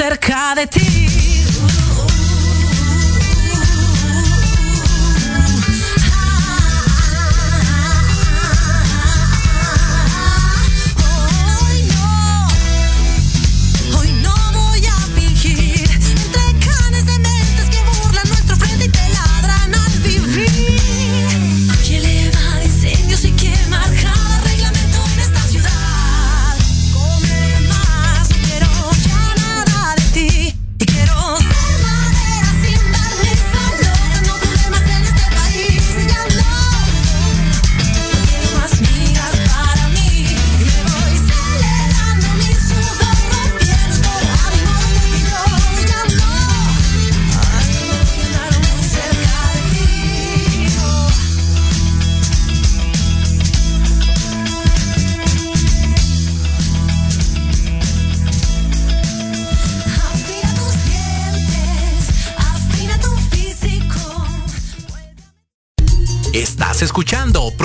cerca de ti.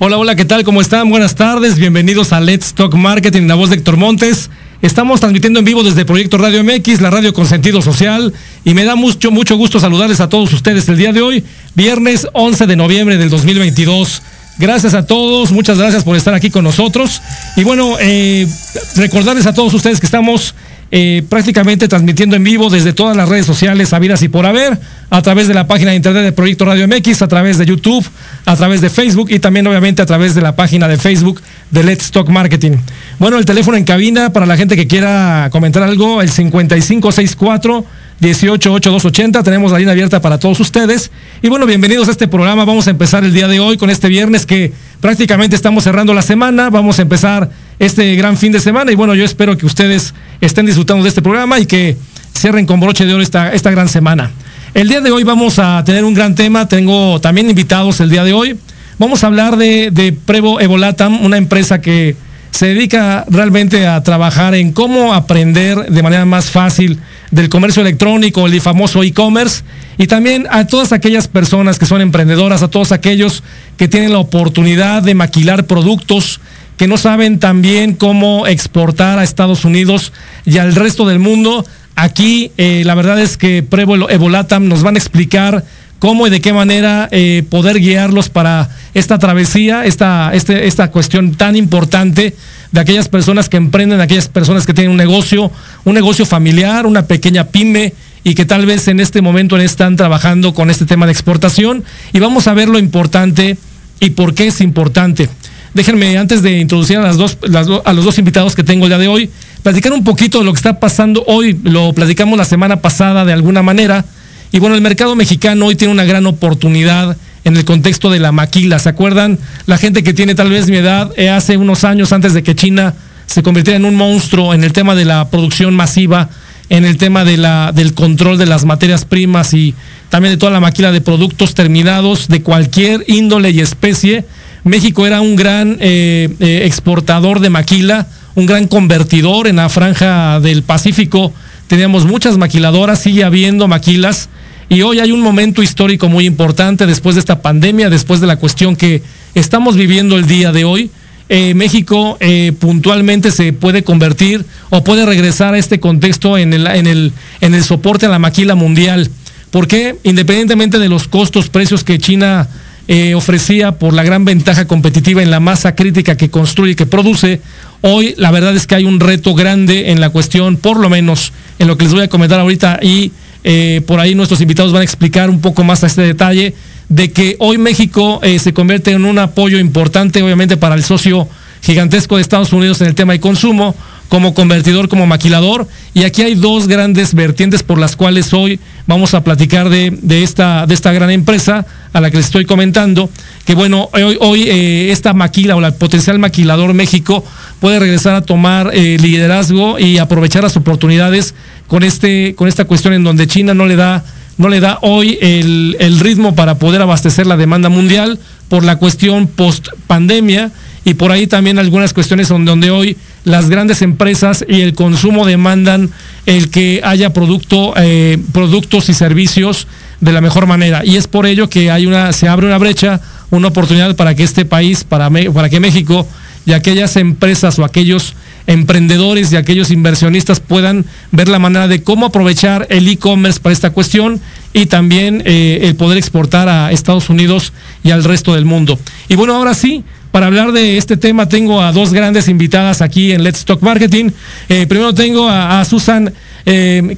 Hola, hola, ¿qué tal? ¿Cómo están? Buenas tardes, bienvenidos a Let's Talk Marketing, la voz de Héctor Montes. Estamos transmitiendo en vivo desde Proyecto Radio MX, la radio con sentido social, y me da mucho, mucho gusto saludarles a todos ustedes el día de hoy, viernes 11 de noviembre del 2022. Gracias a todos, muchas gracias por estar aquí con nosotros. Y bueno, eh, recordarles a todos ustedes que estamos eh, prácticamente transmitiendo en vivo desde todas las redes sociales habidas y por haber, a través de la página de internet de Proyecto Radio MX, a través de YouTube, a través de Facebook y también obviamente a través de la página de Facebook de Let's Talk Marketing. Bueno, el teléfono en cabina para la gente que quiera comentar algo, el 5564 188280. Tenemos la línea abierta para todos ustedes. Y bueno, bienvenidos a este programa. Vamos a empezar el día de hoy con este viernes que prácticamente estamos cerrando la semana. Vamos a empezar este gran fin de semana. Y bueno, yo espero que ustedes estén disfrutando de este programa y que cierren con broche de oro esta, esta gran semana. El día de hoy vamos a tener un gran tema. Tengo también invitados el día de hoy. Vamos a hablar de, de Prevo Evolatam, una empresa que se dedica realmente a trabajar en cómo aprender de manera más fácil del comercio electrónico, el famoso e-commerce, y también a todas aquellas personas que son emprendedoras, a todos aquellos que tienen la oportunidad de maquilar productos, que no saben también cómo exportar a Estados Unidos y al resto del mundo. Aquí eh, la verdad es que Prevo Evolatam nos van a explicar cómo y de qué manera eh, poder guiarlos para esta travesía, esta, este, esta cuestión tan importante de aquellas personas que emprenden, de aquellas personas que tienen un negocio, un negocio familiar, una pequeña pyme y que tal vez en este momento están trabajando con este tema de exportación. Y vamos a ver lo importante y por qué es importante. Déjenme, antes de introducir a, las dos, a los dos invitados que tengo el día de hoy, platicar un poquito de lo que está pasando hoy. Lo platicamos la semana pasada de alguna manera. Y bueno, el mercado mexicano hoy tiene una gran oportunidad en el contexto de la maquila. ¿Se acuerdan? La gente que tiene tal vez mi edad, eh, hace unos años antes de que China se convirtiera en un monstruo en el tema de la producción masiva, en el tema de la, del control de las materias primas y también de toda la maquila de productos terminados de cualquier índole y especie. México era un gran eh, eh, exportador de maquila, un gran convertidor en la franja del Pacífico. Teníamos muchas maquiladoras, sigue habiendo maquilas y hoy hay un momento histórico muy importante después de esta pandemia, después de la cuestión que estamos viviendo el día de hoy. Eh, México eh, puntualmente se puede convertir o puede regresar a este contexto en el, en el, en el soporte a la maquila mundial. Porque independientemente de los costos, precios que China eh, ofrecía por la gran ventaja competitiva en la masa crítica que construye y que produce, hoy la verdad es que hay un reto grande en la cuestión, por lo menos en lo que les voy a comentar ahorita y eh, por ahí nuestros invitados van a explicar un poco más a este detalle de que hoy México eh, se convierte en un apoyo importante, obviamente, para el socio gigantesco de Estados Unidos en el tema de consumo, como convertidor, como maquilador. Y aquí hay dos grandes vertientes por las cuales hoy vamos a platicar de, esta, de esta gran empresa a la que les estoy comentando, que bueno, hoy, hoy eh, esta maquila o la potencial maquilador México puede regresar a tomar eh, liderazgo y aprovechar las oportunidades con, este, con esta cuestión en donde China no le da no le da hoy el, el ritmo para poder abastecer la demanda mundial por la cuestión post pandemia y por ahí también algunas cuestiones donde hoy las grandes empresas y el consumo demandan el que haya producto, eh, productos y servicios de la mejor manera. Y es por ello que hay una, se abre una brecha, una oportunidad para que este país, para, para que México y aquellas empresas o aquellos emprendedores y aquellos inversionistas puedan ver la manera de cómo aprovechar el e-commerce para esta cuestión y también eh, el poder exportar a Estados Unidos y al resto del mundo. Y bueno, ahora sí, para hablar de este tema tengo a dos grandes invitadas aquí en Let's Talk Marketing. Eh, primero tengo a, Susan eh,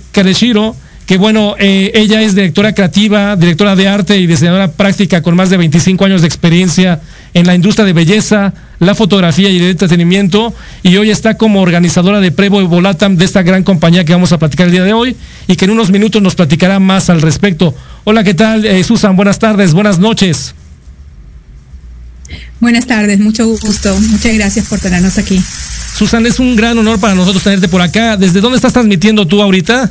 que bueno, eh, ella es directora creativa, directora de arte y diseñadora práctica con más de 25 años de experiencia en la industria de belleza, la fotografía y el entretenimiento, y hoy está como organizadora de Prevo y Volatam de esta gran compañía que vamos a platicar el día de hoy y que en unos minutos nos platicará más al respecto. Hola, ¿qué tal, eh, Susan? Buenas tardes, buenas noches. Buenas tardes, mucho gusto. Muchas gracias por tenernos aquí. Susan, es un gran honor para nosotros tenerte por acá. ¿Desde dónde estás transmitiendo tú ahorita?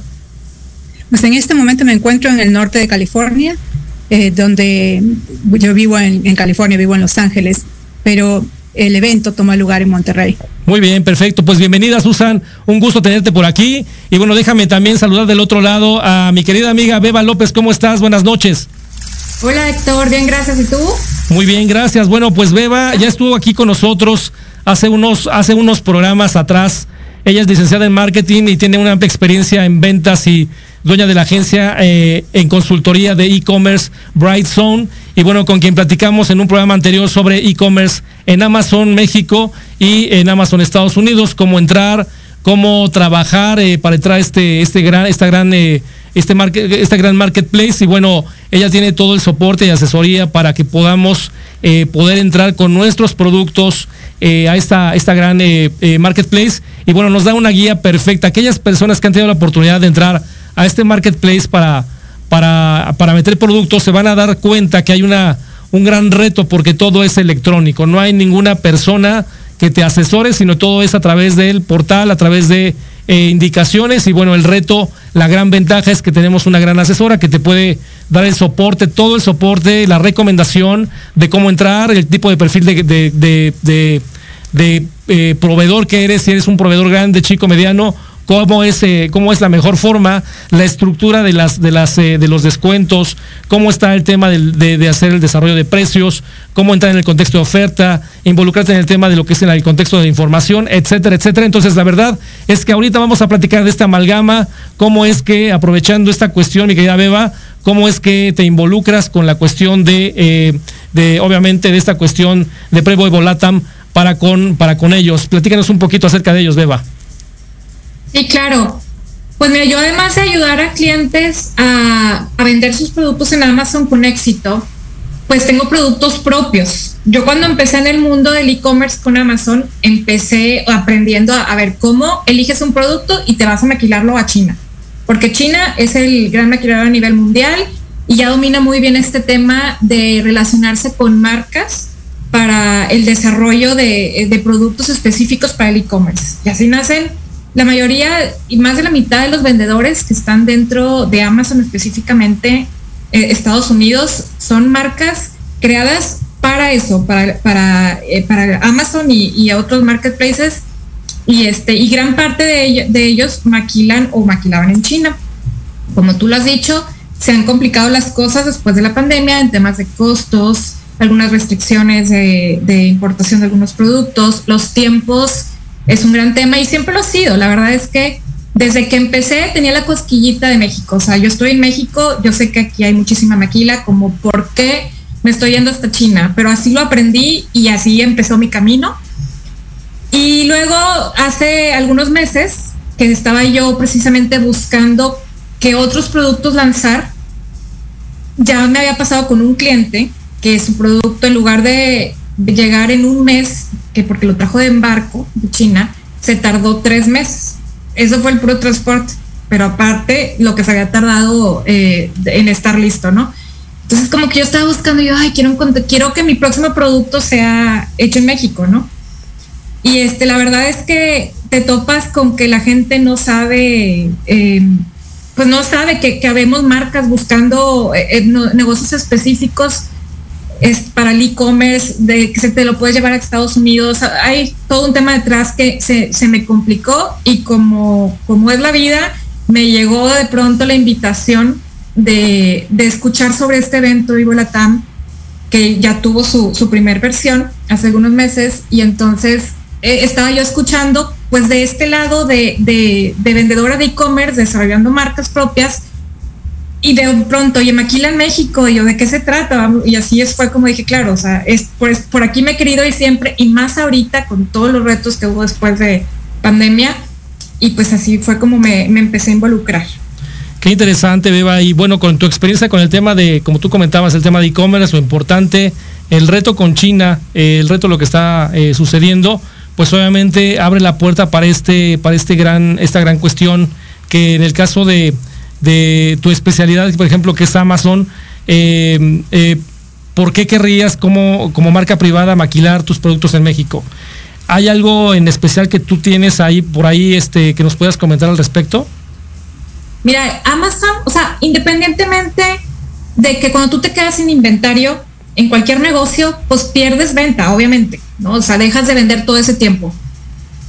Pues en este momento me encuentro en el norte de California, eh, donde yo vivo en, California, vivo en Los Ángeles, pero el evento toma lugar en Monterrey. Muy bien, perfecto. Pues bienvenida, Susan. Un gusto tenerte por aquí. Y bueno, déjame también saludar del otro lado a mi querida amiga Beba López. ¿Cómo estás? Buenas noches. Hola, Héctor. Bien, gracias. ¿Y tú? Muy bien, gracias. Bueno, pues Beba ya estuvo aquí con nosotros hace unos, hace unos programas atrás. Ella es licenciada en marketing y tiene una amplia experiencia en ventas y dueña de la agencia eh, en consultoría de e-commerce Bright Zone. Y bueno, con quien platicamos en un programa anterior sobre e-commerce en Amazon México y en Amazon Estados Unidos, cómo entrar, cómo trabajar eh, para entrar a este, este gran, esta gran, eh, este market, esta gran marketplace. Y bueno, ella tiene todo el soporte y asesoría para que podamos poder entrar con nuestros productos a esta, esta gran marketplace. Y bueno, nos da una guía perfecta. Aquellas personas que han tenido la oportunidad de entrar a este marketplace para, para, para meter productos, se van a dar cuenta que hay una, un gran reto porque todo es electrónico. No hay ninguna persona que te asesore, sino todo es a través del portal, a través de eh, indicaciones. Y bueno, el reto, la gran ventaja es que tenemos una gran asesora que te puede dar el soporte, todo el soporte, la recomendación de cómo entrar, el tipo de perfil de, de, de, eh, proveedor que eres, si eres un proveedor grande, chico, mediano cómo es, eh, cómo es la mejor forma, la estructura de, las, de, las, eh, de los descuentos, cómo está el tema de, hacer el desarrollo de precios, cómo entrar en el contexto de oferta, involucrarte en el tema de lo que es en el contexto de información, etcétera, etcétera. Entonces, la verdad es que ahorita vamos a platicar de esta amalgama, cómo es que, aprovechando esta cuestión, mi querida Beba, cómo es que te involucras con la cuestión de, eh, de obviamente, de esta cuestión de Prevo y Volatam para con, para con ellos. Platícanos un poquito acerca de ellos, Beba. Sí, claro. Pues mira, yo además de ayudar a clientes a, vender sus productos en Amazon con éxito, pues tengo productos propios. Yo cuando empecé en el mundo del e-commerce con Amazon, empecé aprendiendo a, ver cómo eliges un producto y te vas a maquilarlo a China. Porque China es el gran maquilador a nivel mundial y ya domina muy bien este tema de relacionarse con marcas para el desarrollo de, de productos específicos para el e-commerce. Y así nacen la mayoría y más de la mitad de los vendedores que están dentro de Amazon específicamente eh, Estados Unidos son marcas creadas para eso, para, para, eh, para Amazon y, y, otros marketplaces. Y, este, y gran parte de, de, ellos maquilan o maquilaban en China. Como tú lo has dicho, se han complicado las cosas después de la pandemia en temas de costos, algunas restricciones de, de importación de algunos productos, los tiempos es un gran tema y siempre lo ha sido. La verdad es que desde que empecé tenía la cosquillita de México. O sea, yo estoy en México, yo sé que aquí hay muchísima maquila, como por qué me estoy yendo hasta China, pero así lo aprendí y así empezó mi camino. Y luego, hace algunos meses, que estaba yo precisamente buscando qué otros productos lanzar. Ya me había pasado con un cliente que su producto en lugar de llegar en un mes, que porque lo trajo de embarco de China, se tardó tres meses. Eso fue el puro transporte, pero aparte lo que se había tardado eh, en estar listo, ¿no? Entonces como que yo estaba buscando, yo, ay, quiero, quiero que mi próximo producto sea hecho en México, ¿no? Y este, la verdad es que te topas con que la gente no sabe, em, pues no sabe que, que habemos marcas buscando eh, eh, negocios específicos es para el e-commerce, de que se te lo puedes llevar a Estados Unidos. Hay todo un tema detrás que se, se, me complicó y como, como es la vida, me llegó de pronto la invitación de, escuchar sobre este evento Vivo Latam, que ya tuvo su, su primer versión hace algunos meses, y entonces eh, estaba yo escuchando, pues de este lado de, de, vendedora de e-commerce, desarrollando marcas propias, y de pronto, oye, Maquila México, y yo, ¿de qué se trata? Y así es, fue como dije, claro, o sea, es, por aquí me he querido ir siempre, y más ahorita con todos los retos que hubo después de pandemia, y pues así fue como me, me empecé a involucrar. Qué interesante, Beba. Y bueno, con tu experiencia con el tema de, como tú comentabas, el tema de e-commerce, lo importante, el reto con China, el reto lo que está eh, sucediendo, pues obviamente abre la puerta para este, para este gran, esta gran cuestión que en el caso de, tu especialidad, por ejemplo, que es Amazon, eh, eh, ¿por qué querrías como, como marca privada maquilar tus productos en México? ¿Hay algo en especial que tú tienes ahí por ahí este, que nos puedas comentar al respecto? Mira, Amazon, o sea, independientemente de que cuando tú te quedas sin inventario en cualquier negocio, pues pierdes venta, obviamente, ¿no? O sea, dejas de vender todo ese tiempo.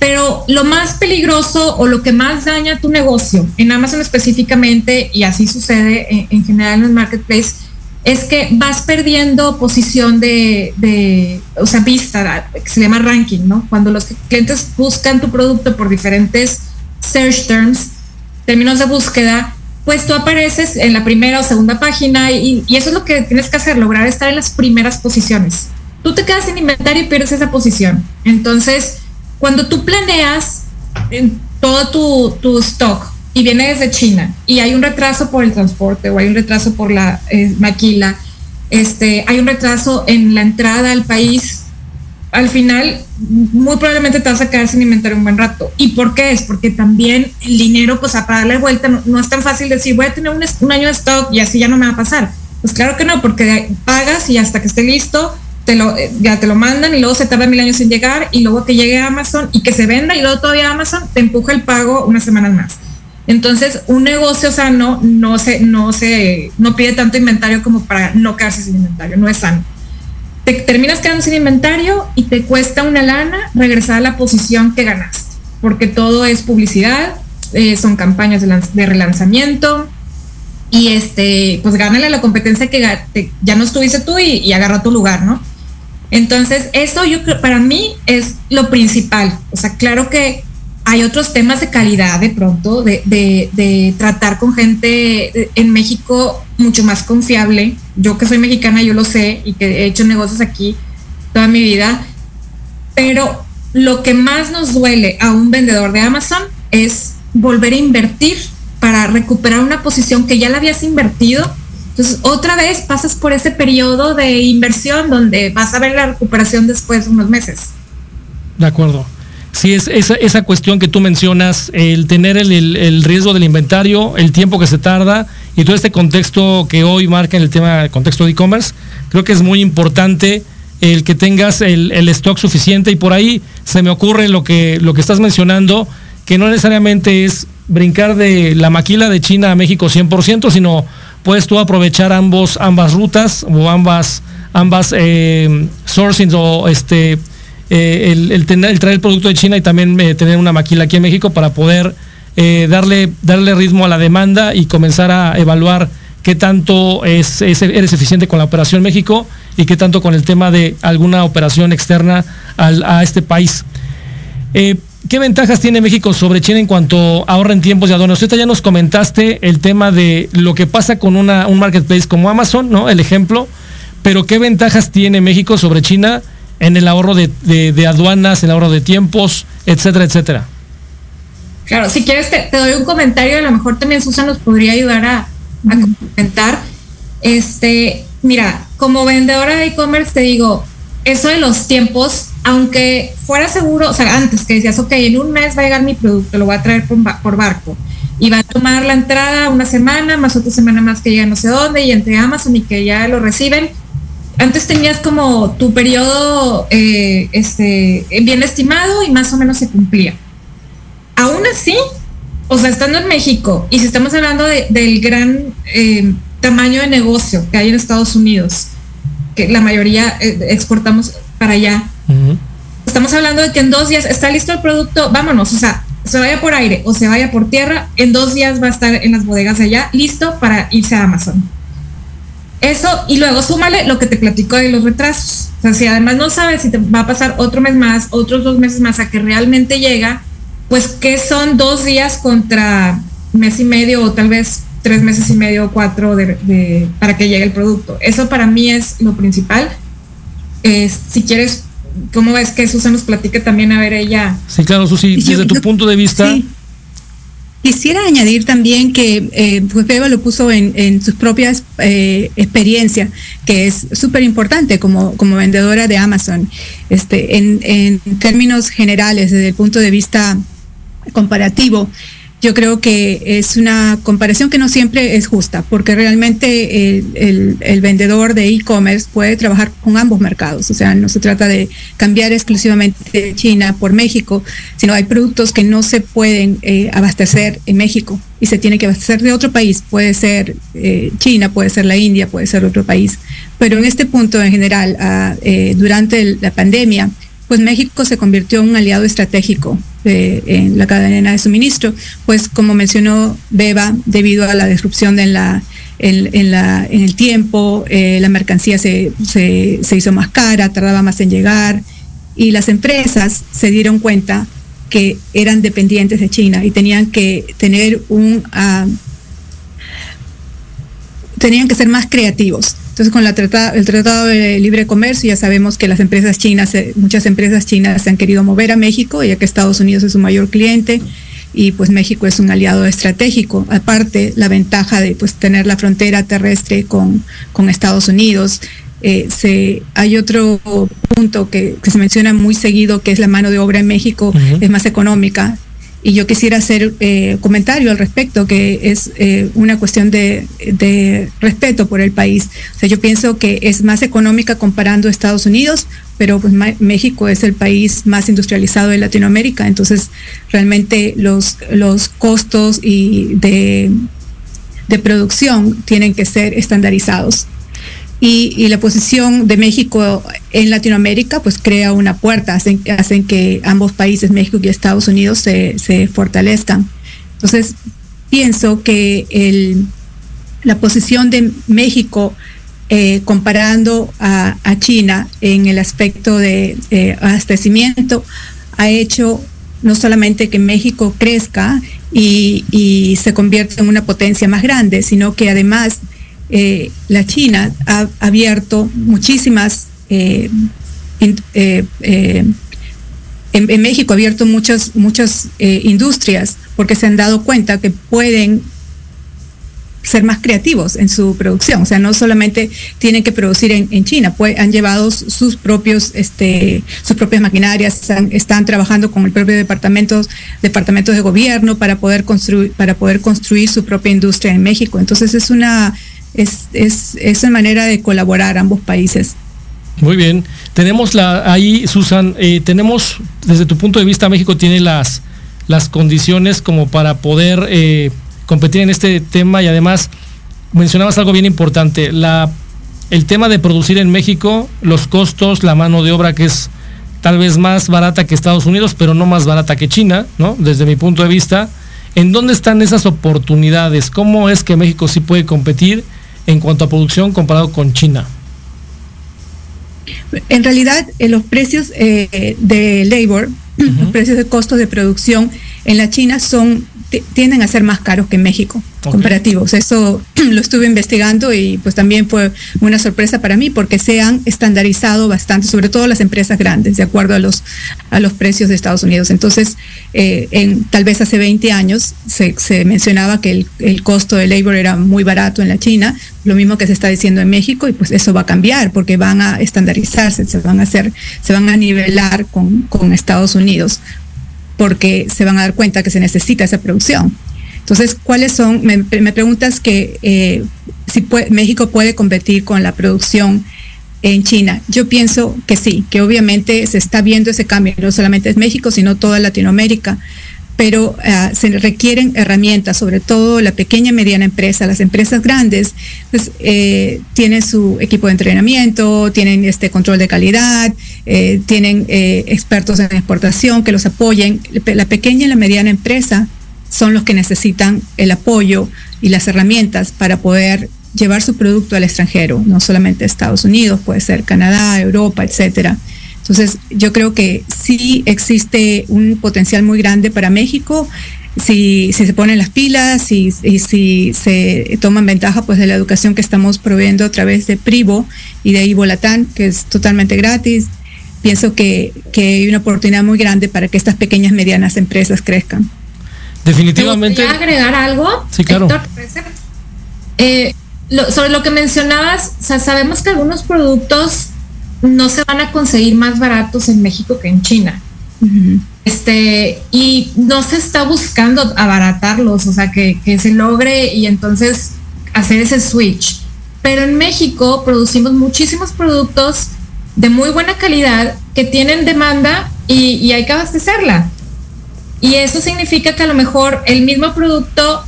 Pero lo más peligroso o lo que más daña tu negocio, en Amazon específicamente, y así sucede en, general en el marketplace, es que vas perdiendo posición de, o sea, vista, que se llama ranking, ¿no? Cuando los clientes buscan tu producto por diferentes search terms, términos de búsqueda, pues tú apareces en la primera o segunda página y, eso es lo que tienes que hacer, lograr estar en las primeras posiciones. Tú te quedas sin inventario y pierdes esa posición. Entonces, cuando tú planeas todo tu, tu stock y viene desde China y hay un retraso por el transporte o hay un retraso por la eh, maquila, este, hay un retraso en la entrada al país, al final muy probablemente te vas a quedar sin inventario un buen rato. ¿Y por qué es? Porque también el dinero, pues a darle vuelta, no, es tan fácil decir, voy a tener un, año de stock y así ya no me va a pasar. Pues claro que no, porque pagas y hasta que esté listo, te lo, eh, ya te lo mandan y luego se tarda mil años en llegar y luego que llegue a Amazon y que se venda y luego todavía Amazon te empuja el pago unas semanas más. Entonces, un negocio sano no se, no se, no pide tanto inventario como para no quedarse sin inventario, no es sano te terminas quedando sin inventario y te cuesta una lana regresar a la posición que ganaste, porque todo es publicidad, eh, son campañas de, relanzamiento y este, pues gánale la competencia que ya no estuviste tú y, agarra tu lugar, ¿no? Entonces, eso yo para mí es lo principal. O sea, claro que hay otros temas de calidad de pronto, de, de tratar con gente en México mucho más confiable. Yo que soy mexicana, yo lo sé y que he hecho negocios aquí toda mi vida. Pero lo que más nos duele a un vendedor de Amazon es volver a invertir para recuperar una posición que ya la habías invertido. Entonces, otra vez pasas por ese periodo de inversión donde vas a ver la recuperación después de unos meses. De acuerdo. Sí, es esa, esa cuestión que tú mencionas, el tener el, el, riesgo del inventario, el tiempo que se tarda y todo este contexto que hoy marca en el tema del contexto de e-commerce, creo que es muy importante el que tengas el, el, stock suficiente y por ahí se me ocurre lo que, lo que estás mencionando, que no necesariamente es brincar de la maquila de China a México 100%, sino puedes tú aprovechar ambos, ambas rutas o ambas, ambas eh, sourcings o este eh, el, tener, el traer el producto de China y también eh, tener una maquila aquí en México para poder eh, darle, darle ritmo a la demanda y comenzar a evaluar qué tanto es, eres eficiente con la operación México y qué tanto con el tema de alguna operación externa a este país. ¿Qué ventajas tiene México sobre China en cuanto ahorra en tiempos y aduanas? Usted ya nos comentaste el tema de lo que pasa con un marketplace como Amazon, ¿no? El ejemplo. Pero ¿qué ventajas tiene México sobre China en el ahorro de, aduanas, el ahorro de tiempos, etcétera, etcétera? Claro, si quieres te, doy un comentario, a lo mejor también Susan nos podría ayudar a, a comentar. Este, mira, como vendedora de e-commerce te digo, eso de los tiempos, aunque fuera seguro, o sea, antes que decías, ok, en un mes va a llegar mi producto, lo voy a traer por, barco y va a tomar la entrada una semana, más otra semana más que llega no sé dónde y entre Amazon y que ya lo reciben. Antes tenías como tu periodo eh, este, bien estimado y más o menos se cumplía. Aún así, o sea, estando en México y si estamos hablando del gran eh, tamaño de negocio que hay en Estados Unidos, que la mayoría eh, exportamos para allá. Estamos hablando de que en dos días está listo el producto, vámonos, o sea, se vaya por aire o se vaya por tierra, en dos días va a estar en las bodegas allá, listo para irse a Amazon. Eso, y luego súmale lo que te platico de los retrasos. O sea, si además no sabes si te va a pasar otro mes más, otros dos meses más a que realmente llega, pues que son dos días contra mes y medio o tal vez tres meses y medio o cuatro de, para que llegue el producto. Eso para mí es lo principal. si quieres, ¿cómo ves que Susan nos platique también a ver ella? Sí, claro, Susi, desde tu punto de vista. Quisiera añadir también que eh, pues Beba lo puso en, sus propias eh, experiencias, que es súper importante como, como vendedora de Amazon. Este, en, en términos generales, desde el punto de vista comparativo, yo creo que es una comparación que no siempre es justa, porque realmente el, vendedor de e-commerce puede trabajar con ambos mercados. O sea, no se trata de cambiar exclusivamente China por México, sino hay productos que no se pueden eh, abastecer en México y se tiene que abastecer de otro país. Puede ser eh, China, puede ser la India, puede ser otro país. Pero en este punto en general, ah, eh, durante la pandemia, pues México se convirtió en un aliado estratégico en la cadena de suministro, pues como mencionó Beba, debido a la disrupción en, la, en, la, en el tiempo, eh, la mercancía se, se, hizo más cara, tardaba más en llegar y las empresas se dieron cuenta que eran dependientes de China y tenían que tener un... Ah, tenían que ser más creativos. Entonces, con la el Tratado de Libre Comercio ya sabemos que las empresas chinas, eh, muchas empresas chinas se han querido mover a México, ya que Estados Unidos es su mayor cliente y pues México es un aliado estratégico. Aparte, la ventaja de pues tener la frontera terrestre con, con Estados Unidos. Eh, se, hay otro punto que, se menciona muy seguido, que es la mano de obra en México, es más económica y yo quisiera hacer eh, comentario al respecto, que es eh, una cuestión de, respeto por el país. O sea, yo pienso que es más económica comparando Estados Unidos, pero pues México es el país más industrializado de Latinoamérica, entonces realmente los, los costos y de, de producción tienen que ser estandarizados y, la posición de México en Latinoamérica pues crea una puerta, hacen, hacen que ambos países, México y Estados Unidos, se, se fortalezcan. Entonces, pienso que el, la posición de México eh, comparando a, China en el aspecto de abastecimiento ha hecho no solamente que México crezca y, y se convierta en una potencia más grande, sino que además eh, la China ha abierto muchísimas, eh, eh, en, México ha abierto muchas, muchas industrias porque se han dado cuenta que pueden ser más creativos en su producción, o sea, no solamente tienen que producir en, China, pues, han llevado sus propios, este, sus propias maquinarias, están, trabajando con el propio departamento, departamentos de gobierno para poder construir, para poder construir su propia industria en México. Entonces es una es, es, es manera de colaborar ambos países. Muy bien. Tenemos la, ahí, Susan, eh, tenemos, desde tu punto de vista, México tiene las, las condiciones como para poder eh, competir en este tema y además mencionabas algo bien importante, la, el tema de producir en México, los costos, la mano de obra que es tal vez más barata que Estados Unidos, pero no más barata que China, ¿no? Desde mi punto de vista. ¿En dónde están esas oportunidades? ¿Cómo es que México sí puede competir? En cuanto a producción comparado con China? En realidad, eh, los precios eh, de labor, los precios de costos de producción en la China son tienden a ser más caros que en México. comparativos. Eso lo estuve investigando y pues también fue una sorpresa para mí porque se han estandarizado bastante, sobre todo las empresas grandes, de acuerdo a los, a los precios de Estados Unidos. Entonces, eh, en, tal vez hace 20 años se, se mencionaba que el, el, costo de labor era muy barato en la China, lo mismo que se está diciendo en México y pues eso va a cambiar porque van a estandarizarse, se van a hacer, se van a nivelar con, con Estados Unidos porque se van a dar cuenta que se necesita esa producción. Entonces, ¿cuáles son? Me, preguntas que eh, si México puede competir con la producción en China. Yo pienso que sí, que obviamente se está viendo ese cambio, no solamente es México, sino toda Latinoamérica, pero uh, se requieren herramientas, sobre todo la pequeña y mediana empresa, las empresas grandes, pues eh, tienen su equipo de entrenamiento, tienen este control de calidad, eh, tienen eh, expertos en exportación que los apoyen. La pequeña y la mediana empresa son los que necesitan el apoyo y las herramientas para poder llevar su producto al extranjero, no solamente Estados Unidos, puede ser Canadá, Europa, etcétera. Entonces, yo creo que sí existe un potencial muy grande para México si, si se ponen las pilas y, y, si se toman ventaja pues de la educación que estamos proveyendo a través de Privo y de Ivo Latán, que es totalmente gratis. Pienso que, que hay una oportunidad muy grande para que estas pequeñas medianas empresas crezcan. Definitivamente. ¿Me agregar algo? Sí, claro. Héctor, eh, lo, sobre lo que mencionabas, o sea, sabemos que algunos productos no se van a conseguir más baratos en México que en China. Uh -huh. Este, y no se está buscando abaratarlos, o sea, que, que, se logre y entonces hacer ese switch. Pero en México producimos muchísimos productos de muy buena calidad que tienen demanda y, y hay que abastecerla. Y eso significa que a lo mejor el mismo producto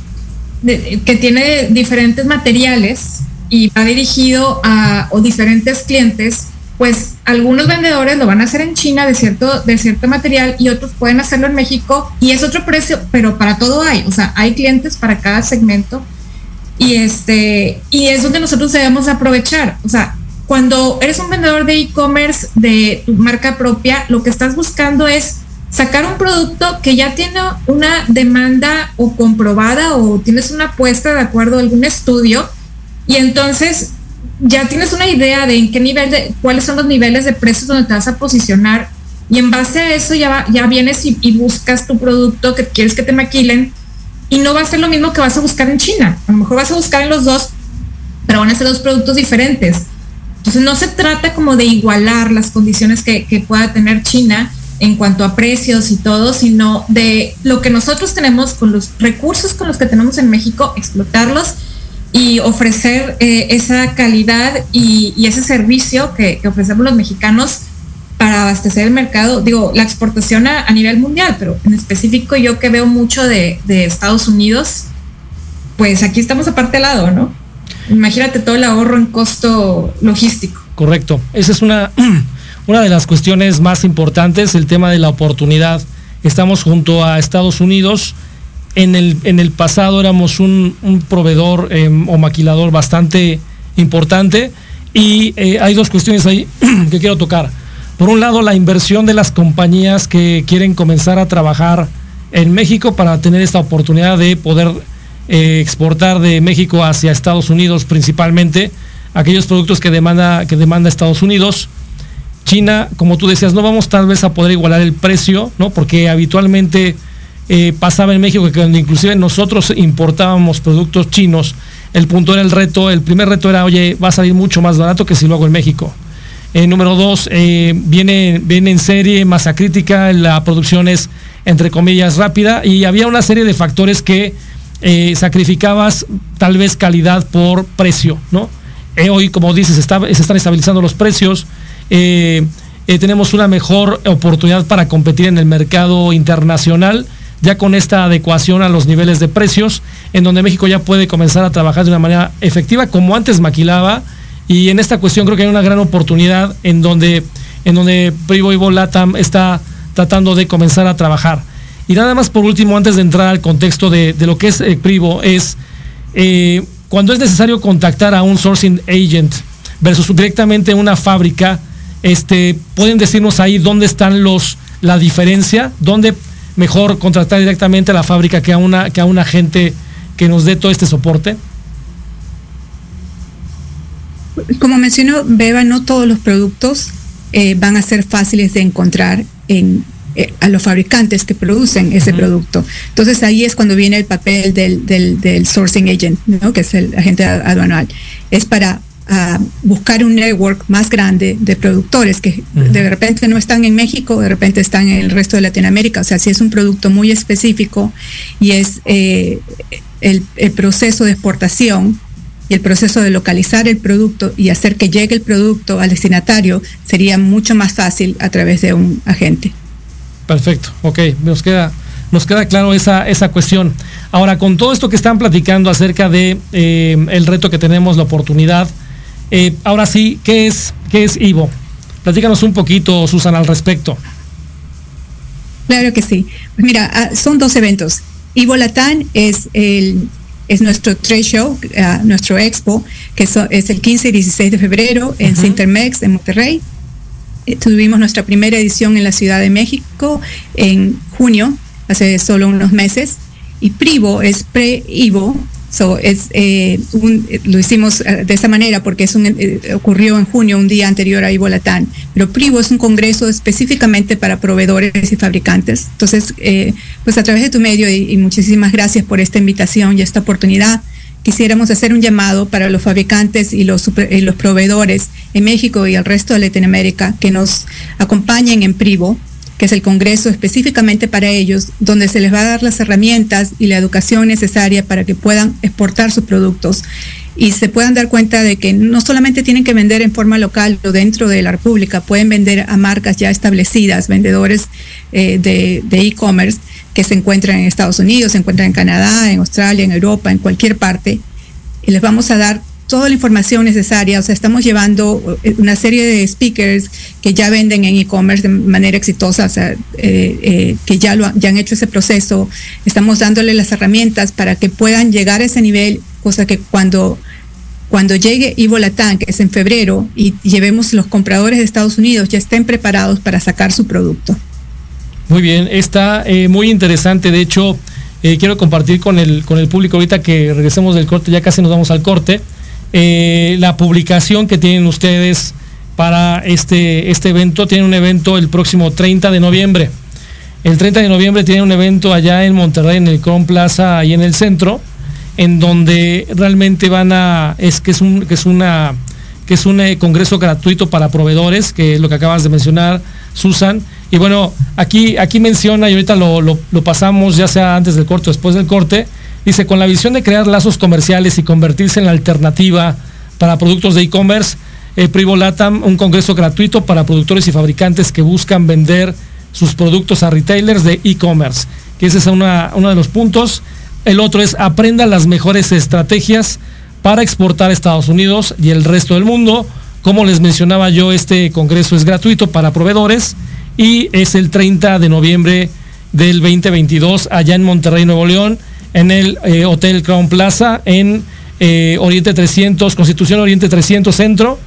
de, que tiene diferentes materiales y va dirigido a o diferentes clientes, pues algunos vendedores lo van a hacer en China de cierto, de cierto material y otros pueden hacerlo en México y es otro precio, pero para todo hay, o sea, hay clientes para cada segmento y este y es donde nosotros debemos aprovechar, o sea, cuando eres un vendedor de e-commerce de tu marca propia, lo que estás buscando es sacar un producto que ya tiene una demanda o comprobada o tienes una apuesta de acuerdo a algún estudio y entonces ya tienes una idea de en qué nivel de cuáles son los niveles de precios donde te vas a posicionar y en base a eso ya, ya vienes y, y, buscas tu producto que quieres que te maquilen y no va a ser lo mismo que vas a buscar en China. A lo mejor vas a buscar en los dos, pero van a ser dos productos diferentes. Entonces no se trata como de igualar las condiciones que, que pueda tener China en cuanto a precios y todo, sino de lo que nosotros tenemos con los recursos con los que tenemos en México, explotarlos y ofrecer eh, esa calidad y, ese servicio que, ofrecemos los mexicanos para abastecer el mercado, digo, la exportación a, nivel mundial, pero en específico yo que veo mucho de, de Estados Unidos, pues aquí estamos aparte al lado, ¿no? Imagínate todo el ahorro en costo logístico. Correcto. Esa es una, una de las cuestiones más importantes, el tema de la oportunidad. Estamos junto a Estados Unidos. En el, en el pasado éramos un, un proveedor eh, o maquilador bastante importante y eh, hay dos cuestiones ahí que quiero tocar. Por un lado, la inversión de las compañías que quieren comenzar a trabajar en México para tener esta oportunidad de poder eh, exportar de México hacia Estados Unidos principalmente aquellos productos que demanda, que demanda Estados Unidos. China, como tú decías, no vamos tal vez a poder igualar el precio, ¿no? Porque habitualmente eh, pasaba en México que cuando inclusive nosotros importábamos productos chinos, el punto era el reto, el primer reto era, oye, va a salir mucho más barato que si lo hago en México. Eh, número dos, eh, viene, viene en serie, masa crítica, la producción es, entre comillas, rápida y había una serie de factores que sacrificabas tal vez calidad por precio, hoy, como dices, se están estabilizando los precios, tenemos una mejor oportunidad para competir en el mercado internacional, ya con esta adecuación a los niveles de precios, en donde México ya puede comenzar a trabajar de una manera efectiva, como antes maquilaba, y en esta cuestión creo que hay una gran oportunidad en donde, en donde Privo y Volatam está tratando de comenzar a trabajar. Y nada más por último, antes de entrar al contexto de, de lo que es eh, Privo, es eh, cuando es necesario contactar a un sourcing agent versus directamente una fábrica, este, pueden decirnos ahí dónde están los, la diferencia, dónde mejor contratar directamente a la fábrica que a una, que a un agente que nos dé todo este soporte? Como mencionó Beba, no todos los productos eh, van a ser fáciles de encontrar en, eh, a los fabricantes que producen ese producto. Entonces ahí es cuando viene el papel del, del, sourcing agent, ¿no? que es el agente aduanal. Es para ah, buscar un network más grande de productores que de repente no están en México, de repente están en el resto de Latinoamérica. O sea, si es un producto muy específico y es eh, el, el proceso de exportación y el proceso de localizar el producto y hacer que llegue el producto al destinatario sería mucho más fácil a través de un agente. Perfecto, ok, nos queda, nos queda claro esa, esa cuestión. Ahora, con todo esto que están platicando acerca de eh, el reto que tenemos, la oportunidad, eh, ahora sí, ¿qué es, qué es Ivo? Platícanos un poquito, Susana, al respecto. Claro que sí. Pues mira, ah, son dos eventos. Ivo Latán es el es nuestro trade show, ah, nuestro expo, que es el 15 y 16 de febrero en Cintermex, en Monterrey. Eh, tuvimos nuestra primera edición en la Ciudad de México en junio, hace solo unos meses. Y Privo es pre-Ivo, So, es, eh, lo hicimos eh, de esa manera porque es un, eh, ocurrió en junio, un día anterior a Ivolatán. Pero PRIVO es un congreso específicamente para proveedores y fabricantes. Entonces, pues a través de tu medio y, muchísimas gracias por esta invitación y esta oportunidad, quisiéramos hacer un llamado para los fabricantes y los, y los proveedores en México y el resto de Latinoamérica que nos acompañen en PRIVO es el Congreso específicamente para ellos, donde se les va a dar las herramientas y la educación necesaria para que puedan exportar sus productos y se puedan dar cuenta de que no solamente tienen que vender en forma local o dentro de la República, pueden vender a marcas ya establecidas, vendedores eh, de e-commerce que se encuentran en Estados Unidos, se encuentran en Canadá, en Australia, en Europa, en cualquier parte. Y les vamos a dar toda la información necesaria. O sea, estamos llevando eh, una serie de speakers que ya venden en e-commerce de manera exitosa, o sea, eh, eh, que ya, lo, ya han hecho ese proceso. Estamos dándole las herramientas para que puedan llegar a ese nivel, cosa que cuando cuando llegue Ivo Latán, que es en febrero, y llevemos los compradores de Estados Unidos, ya estén preparados para sacar su producto. Muy bien, está muy interesante. De hecho, quiero compartir con el, con el público ahorita que regresemos del corte, ya casi nos vamos al corte. Eh, la publicación que tienen ustedes para este, este evento. Tienen un evento el próximo 30 de noviembre. El 30 de noviembre tienen un evento allá en Monterrey, en el Cron Plaza, ahí en el centro, en donde realmente van a, es que es un, que es una, que es un eh, congreso gratuito para proveedores, que es lo que acabas de mencionar, Susan. Y bueno, aquí, aquí menciona, y ahorita lo, lo, lo pasamos, ya sea antes del corte o después del corte, Dice, con la visión de crear lazos comerciales y convertirse en la alternativa para productos de e-commerce, eh, Privo Latam, un congreso gratuito para productores y fabricantes que buscan vender sus productos a retailers de e-commerce, que ese es uno de los puntos. El otro es aprenda las mejores estrategias para exportar a Estados Unidos y el resto del mundo. Como les mencionaba yo, este congreso es gratuito para proveedores y es el 30 de noviembre del 2022 allá en Monterrey, Nuevo León en el eh, Hotel Crown Plaza en eh, Oriente 300, Constitución Oriente 300 Centro,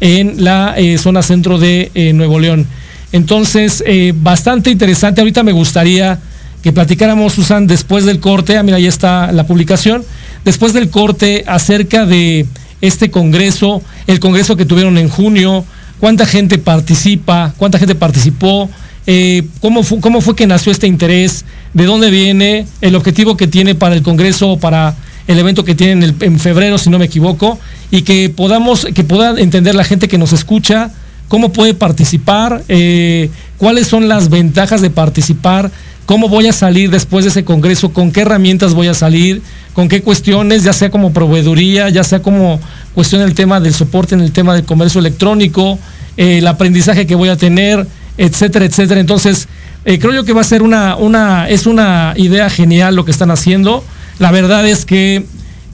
en la eh, zona centro de Nuevo León. Entonces, bastante interesante. Ahorita me gustaría que platicáramos, Susan, después del corte, ah, mira, ahí está la publicación, después del corte acerca de este congreso, el congreso que tuvieron en junio, cuánta gente participa, cuánta gente participó, eh, ¿cómo, fue que nació este interés, de dónde viene, el objetivo que tiene para el Congreso, para el evento que tienen en, febrero, si no me equivoco, y que podamos, que pueda entender la gente que nos escucha, cómo puede participar, eh, cuáles son las ventajas de participar, cómo voy a salir después de ese congreso, con qué herramientas voy a salir, con qué cuestiones, ya sea como proveeduría, ya sea como cuestión del tema del soporte en el tema del comercio electrónico, el aprendizaje que voy a tener, etcétera, etcétera. Entonces, eh, creo yo que va a ser una, una, es una idea genial lo que están haciendo. La verdad es que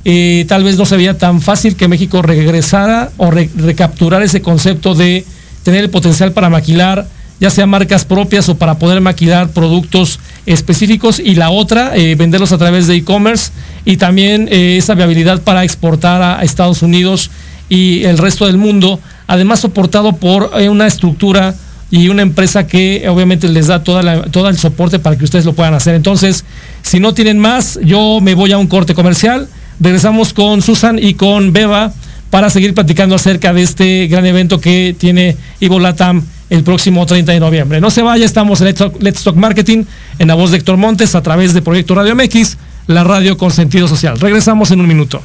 eh, tal vez no se veía tan fácil que México regresara o recapturar ese concepto de tener el potencial para maquilar, ya sea marcas propias o para poder maquilar productos específicos y la otra, eh, venderlos a través de e-commerce y también esa viabilidad para exportar a Estados Unidos y el resto del mundo, además soportado por una estructura y una empresa que obviamente les da toda la, todo el soporte para que ustedes lo puedan hacer. Entonces, si no tienen más, yo me voy a un corte comercial. Regresamos con Susan y con Beba para seguir platicando acerca de este gran evento que tiene Ivo Latam el próximo 30 de noviembre. No se vaya, estamos en Let's Talk, Marketing, en la voz de Héctor Montes, a través de Proyecto Radio MX, la radio con sentido social. Regresamos en un minuto.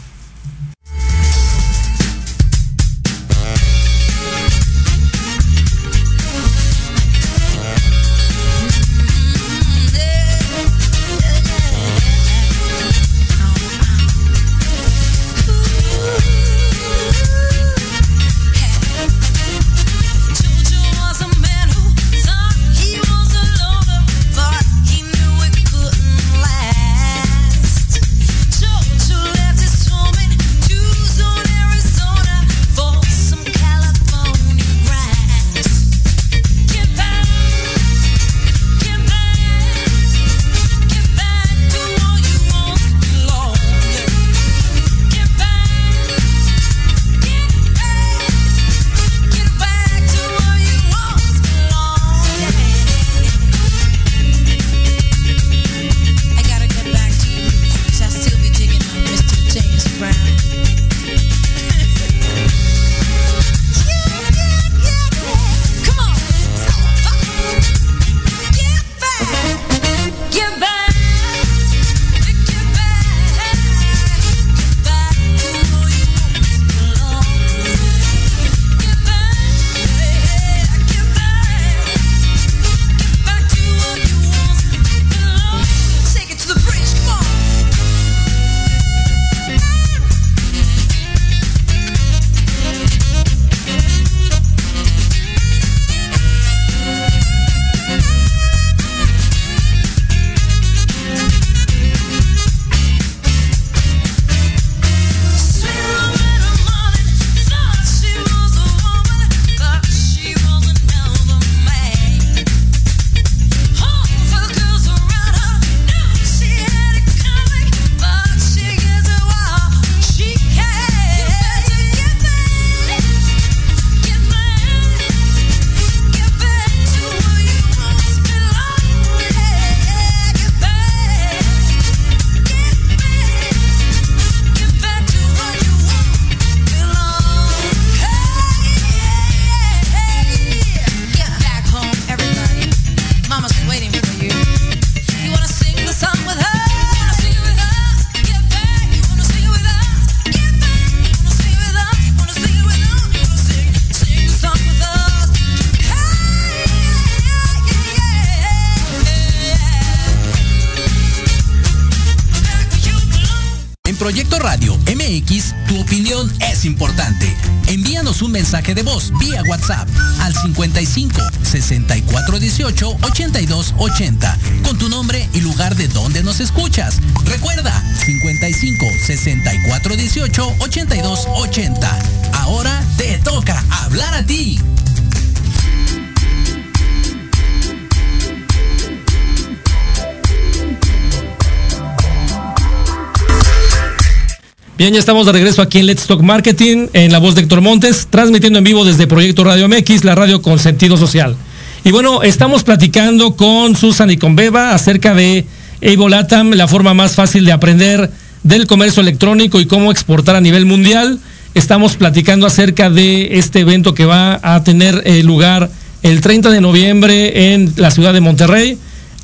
Bien, ya estamos de regreso aquí en Let's Talk Marketing, en la voz de Héctor Montes, transmitiendo en vivo desde Proyecto Radio MX, la radio con sentido social. Y bueno, estamos platicando con Susan y con Beba acerca de Latam, la forma más fácil de aprender del comercio electrónico y cómo exportar a nivel mundial. Estamos platicando acerca de este evento que va a tener eh, lugar el 30 de noviembre en la ciudad de Monterrey.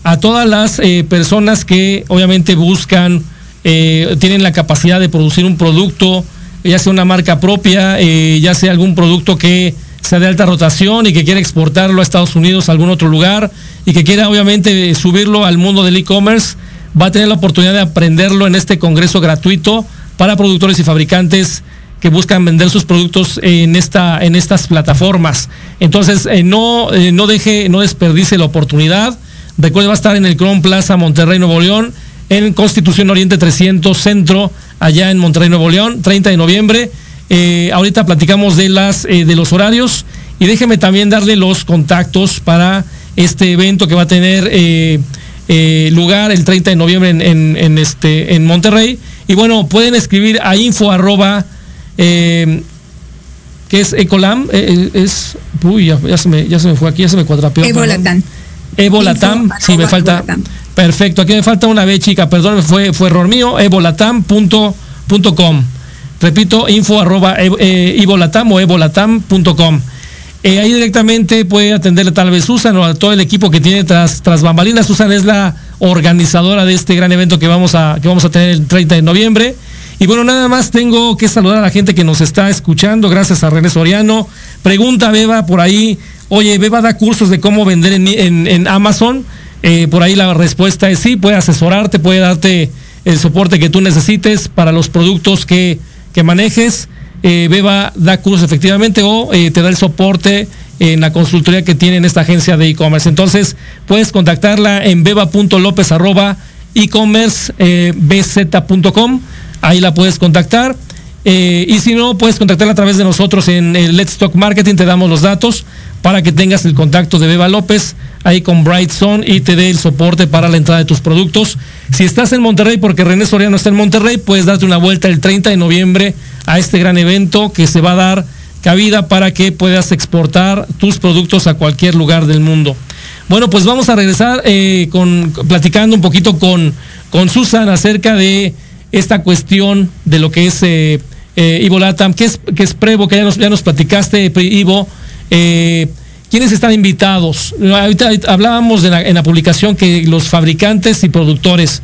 A todas las eh, personas que obviamente buscan eh, tienen la capacidad de producir un producto, ya sea una marca propia, eh, ya sea algún producto que sea de alta rotación y que quiera exportarlo a Estados Unidos, a algún otro lugar, y que quiera obviamente subirlo al mundo del e-commerce, va a tener la oportunidad de aprenderlo en este congreso gratuito para productores y fabricantes que buscan vender sus productos en esta en estas plataformas. Entonces, eh, no, no deje, no desperdice la oportunidad. Recuerde, va a estar en el Chrome Plaza Monterrey, Nuevo León en Constitución Oriente 300 Centro, allá en Monterrey, Nuevo León, 30 de noviembre. Eh, ahorita platicamos de, las, eh, de los horarios y déjeme también darle los contactos para este evento que va a tener eh, lugar el 30 de noviembre en, este, en Monterrey. Y bueno, pueden escribir a info arroba que es Ecolam, es, uy, ya, se me, ya se me fue aquí, ya se me cuadrapeó. Evolatam. Evolatam, sí, me falta. Perfecto, aquí me falta una B, chica, perdón, fue, fue error mío, evolatam.com. Repito, info arroba evolatam o evolatam.com. Eh, ahí directamente puede atenderle tal vez Susan o a todo el equipo que tiene tras, tras bambalinas. Susan es la organizadora de este gran evento que vamos a, que vamos a tener el 30 de noviembre. Y bueno, nada más tengo que saludar a la gente que nos está escuchando, gracias a René Soriano. Pregunta Beba por ahí, oye, Beba da cursos de cómo vender en, Amazon. Eh, por ahí la respuesta es sí, puede asesorarte, puede darte el soporte que tú necesites para los productos que, que manejes. Eh, Beba da cursos efectivamente o eh, te da el soporte en la consultoría que tiene en esta agencia de e-commerce. Entonces, puedes contactarla en beba.lopez e-commerce ahí la puedes contactar. Y si no, puedes contactarla a través de nosotros en el Let's Talk Marketing, te damos los datos para que tengas el contacto de Beba López ahí con Bright y te dé el soporte para la entrada de tus productos. Si estás en Monterrey, porque René Soriano está en Monterrey, puedes darte una vuelta el 30 de noviembre a este gran evento que se va a dar cabida para que puedas exportar tus productos a cualquier lugar del mundo. Bueno, pues vamos a regresar eh, con, platicando un poquito con, con Susan acerca de esta cuestión de lo que es eh, eh Ivo Latam, que es, que es Prevo, que ya nos, ya nos platicaste, Ivo. Eh, ¿Quiénes están invitados? Ahorita hablábamos de en la publicación que los fabricantes y productores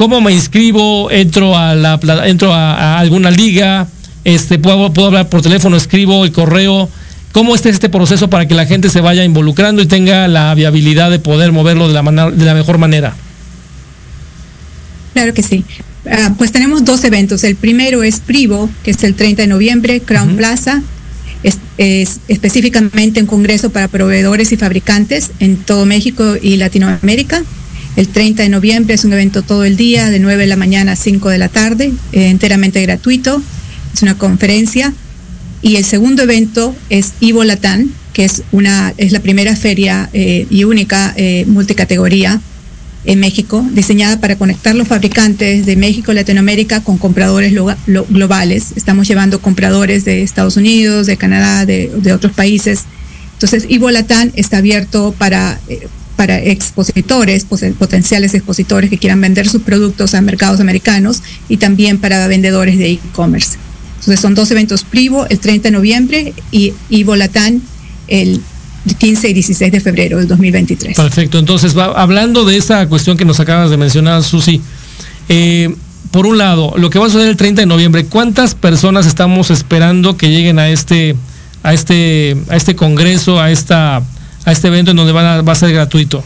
¿Cómo me inscribo? Entro a la entro a, alguna liga, este puedo, puedo hablar por teléfono, escribo el correo. ¿Cómo está este proceso para que la gente se vaya involucrando y tenga la viabilidad de poder moverlo de la, de la mejor manera? Claro que sí. Ah, pues tenemos dos eventos. El primero es Privo, que es el 30 de noviembre, Crown Plaza. Es, es, específicamente un congreso para proveedores y fabricantes en todo México y Latinoamérica. El 30 de noviembre es un evento todo el día, de 9 de la mañana a 5 de la tarde, eh, enteramente gratuito. Es una conferencia. Y el segundo evento es Ivo Latán, que es, una, es la primera feria eh, y única eh, multicategoría en México, diseñada para conectar los fabricantes de México y Latinoamérica con compradores globales. Estamos llevando compradores de Estados Unidos, de Canadá, de, de otros países. Entonces, Ivo Latán está abierto para para expositores, potenciales expositores que quieran vender sus productos a mercados americanos y también para vendedores de e-commerce. Entonces son dos eventos Privo el 30 de noviembre y Ivo Latán el 15 y 16 de febrero del 2023. Perfecto, entonces va, hablando de esa cuestión que nos acabas de mencionar, Susi, eh, por un lado, lo que va a suceder el 30 de noviembre, ¿cuántas personas estamos esperando que lleguen a este, a este, a este congreso, a esta a este evento en donde va a ser gratuito?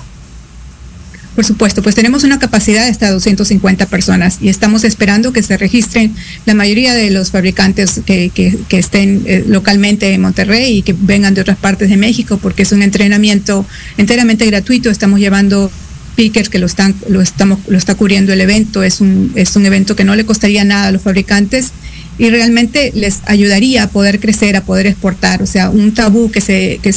Por supuesto, pues tenemos una capacidad de hasta 250 personas y estamos esperando que se registren la mayoría de los fabricantes que, estén eh, localmente en Monterrey y que vengan de otras partes de México, porque es un entrenamiento enteramente gratuito. Estamos llevando speakers que lo están, lo estamos, lo está cubriendo el evento. Es un, es un evento que no le costaría nada a los fabricantes y realmente les ayudaría a poder crecer, a poder exportar. O sea, un tabú que, se, que,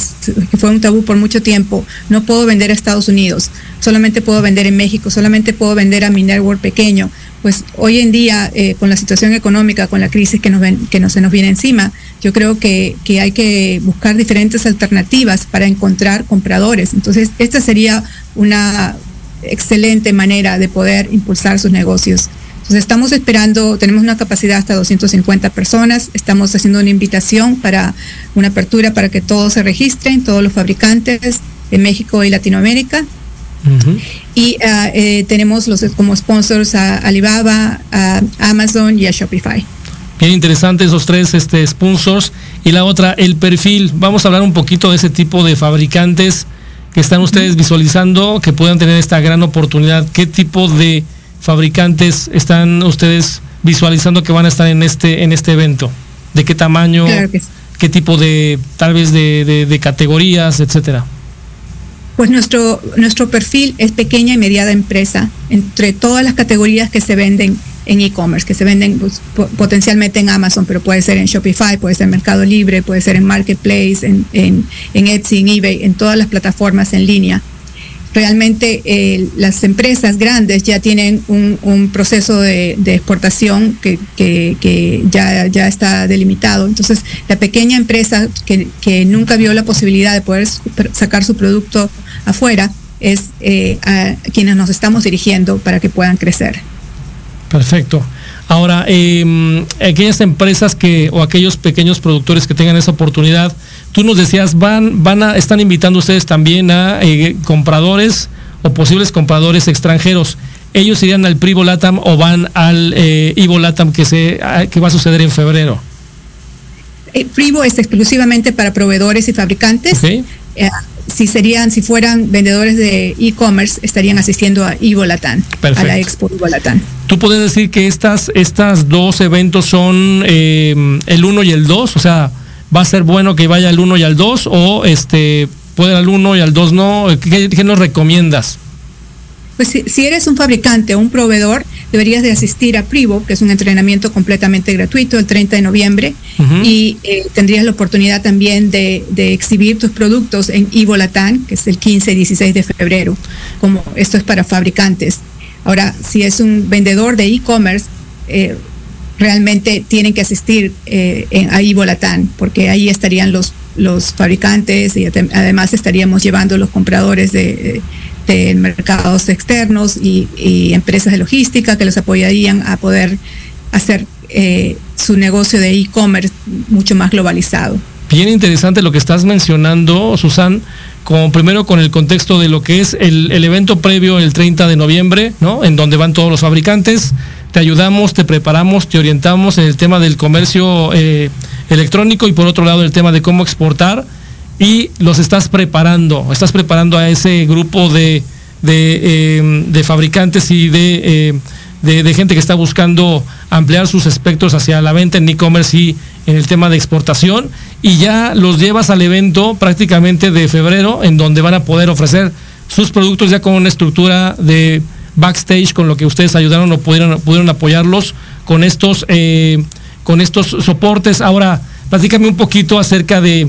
fue un tabú por mucho tiempo, no puedo vender a Estados Unidos, solamente puedo vender en México, solamente puedo vender a mi network pequeño. Pues hoy en día, eh, con la situación económica, con la crisis que, nos que no se nos viene encima, yo creo que, que hay que buscar diferentes alternativas para encontrar compradores. Entonces, esta sería una excelente manera de poder impulsar sus negocios. Entonces estamos esperando, tenemos una capacidad hasta 250 personas, estamos haciendo una invitación para una apertura para que todos se registren, todos los fabricantes de México y Latinoamérica. Y ah, eh, tenemos los como sponsors a Alibaba, a Amazon y a Shopify. Bien interesante esos tres este, sponsors. Y la otra, el perfil. Vamos a hablar un poquito de ese tipo de fabricantes que están ustedes visualizando, que puedan tener esta gran oportunidad. ¿Qué tipo de fabricantes están ustedes visualizando que van a estar en este, en este evento? ¿De qué tamaño? ¿Qué tipo de, tal vez de, categorías, etcétera? Pues nuestro, nuestro perfil es pequeña y mediana empresa, entre todas las categorías que se venden en e-commerce, que se venden pues, potencialmente en Amazon, pero puede ser en Shopify, puede ser en Mercado Libre, puede ser en Marketplace, en, en, en Etsy, en eBay, en todas las plataformas en línea. Realmente eh, las empresas grandes ya tienen un, proceso de, exportación que, ya, ya, está delimitado. Entonces, la pequeña empresa que, nunca vio la posibilidad de poder sacar su producto afuera es eh, a quienes nos estamos dirigiendo para que puedan crecer. Perfecto. Ahora, em, aquellas empresas que o aquellos pequeños productores que tengan esa oportunidad, tú nos decías, van, van a, están invitando ustedes también a eh, compradores o posibles compradores extranjeros. ¿Ellos irían al Privo Latam o van al eh, Ivo Latam que, se, que va a suceder en febrero? El eh, Privo es exclusivamente para proveedores y fabricantes. Eh, si serían, si fueran vendedores de e-commerce, estarían asistiendo a Ivo Latam, a la Expo Ivo Latam. ¿Tú puedes decir que estas, estas dos eventos son el 1 y el 2? O sea, ¿va a ser bueno que vaya al 1 y al 2 o este puede al 1 y al 2 no? ¿Qué, nos recomiendas? Pues si, eres un fabricante o un proveedor, deberías de asistir a Privo, que es un entrenamiento completamente gratuito el 30 de noviembre, y eh, tendrías la oportunidad también de, exhibir tus productos en Ivo Latán, que es el 15 y 16 de febrero, como esto es para fabricantes. Ahora, si es un vendedor de e-commerce, eh, realmente tienen que asistir eh, a Ivo Latán, porque ahí estarían los los fabricantes y además estaríamos llevando los compradores de, mercados externos y, empresas de logística que los apoyarían a poder hacer eh, su negocio de e-commerce mucho más globalizado. Bien interesante lo que estás mencionando, Susan, como primero con el contexto de lo que es el, evento previo el 30 de noviembre, ¿no? En donde van todos los fabricantes, te ayudamos, te preparamos, te orientamos en el tema del comercio eh, electrónico y por otro lado el tema de cómo exportar y los estás preparando, estás preparando a ese grupo de, de, eh, fabricantes y eh, de, de, gente que está buscando ampliar sus espectros hacia la venta en e-commerce y en el tema de exportación y ya los llevas al evento prácticamente de febrero en donde van a poder ofrecer sus productos ya con una estructura de backstage con lo que ustedes ayudaron o pudieron, pudieron apoyarlos con estos eh, con estos soportes. Ahora, platícame un poquito acerca de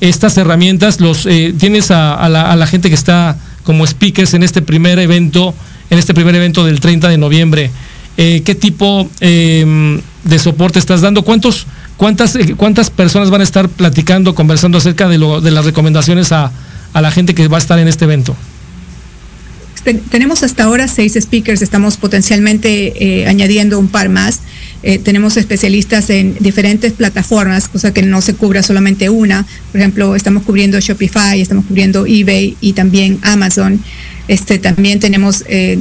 estas herramientas. Los eh, tienes a, la, gente que está como speakers en este primer evento, en este primer evento del 30 de noviembre. Eh, ¿Qué tipo em, de soporte estás dando? ¿Cuántos, cuántas, eh, ¿Cuántas personas van a estar platicando, conversando acerca de, lo, de las recomendaciones a, a la gente que va a estar en este evento? Tenemos hasta ahora seis speakers, estamos potencialmente añadiendo un par más. Eh, tenemos especialistas en diferentes plataformas, cosa que no se cubra solamente una. Por ejemplo, estamos cubriendo Shopify, estamos cubriendo eBay y también Amazon. Este, también tenemos, eh,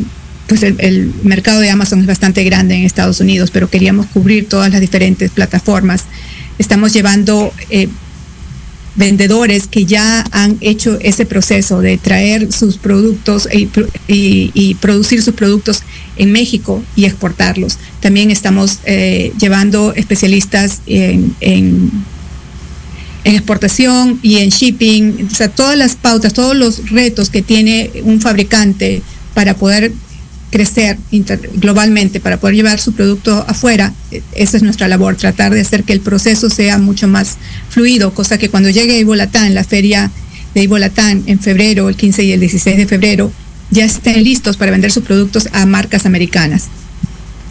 pues el, mercado de Amazon es bastante grande en Estados Unidos, pero queríamos cubrir todas las diferentes plataformas. Estamos llevando eh, vendedores que ya han hecho ese proceso de traer sus productos y, producir sus productos en México y exportarlos. También estamos eh, llevando especialistas en, en, exportación y en shipping, o sea, todas las pautas, todos los retos que tiene un fabricante para poder crecer globalmente, para poder llevar su producto afuera, esa es nuestra labor, tratar de hacer que el proceso sea mucho más fluido, cosa que cuando llegue a Ibolatán, la feria de Ibolatán en febrero, el 15 y el 16 de febrero, ya estén listos para vender sus productos a marcas americanas.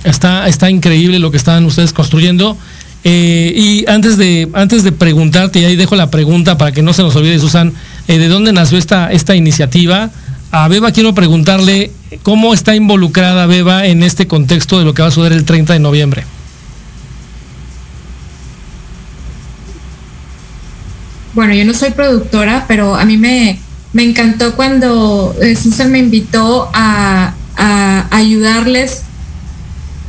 Está, está increíble lo que están ustedes construyendo. Eh, y antes de, antes de preguntarte, y ahí dejo la pregunta para que no se nos olvide, Susan, eh, ¿de dónde nació esta, esta iniciativa? A Beba quiero preguntarle cómo está involucrada Beba en este contexto de lo que va a suceder el 30 de noviembre. Bueno, yo no soy productora, pero a mí me, me encantó cuando eh, Susan me invitó a, ayudarles,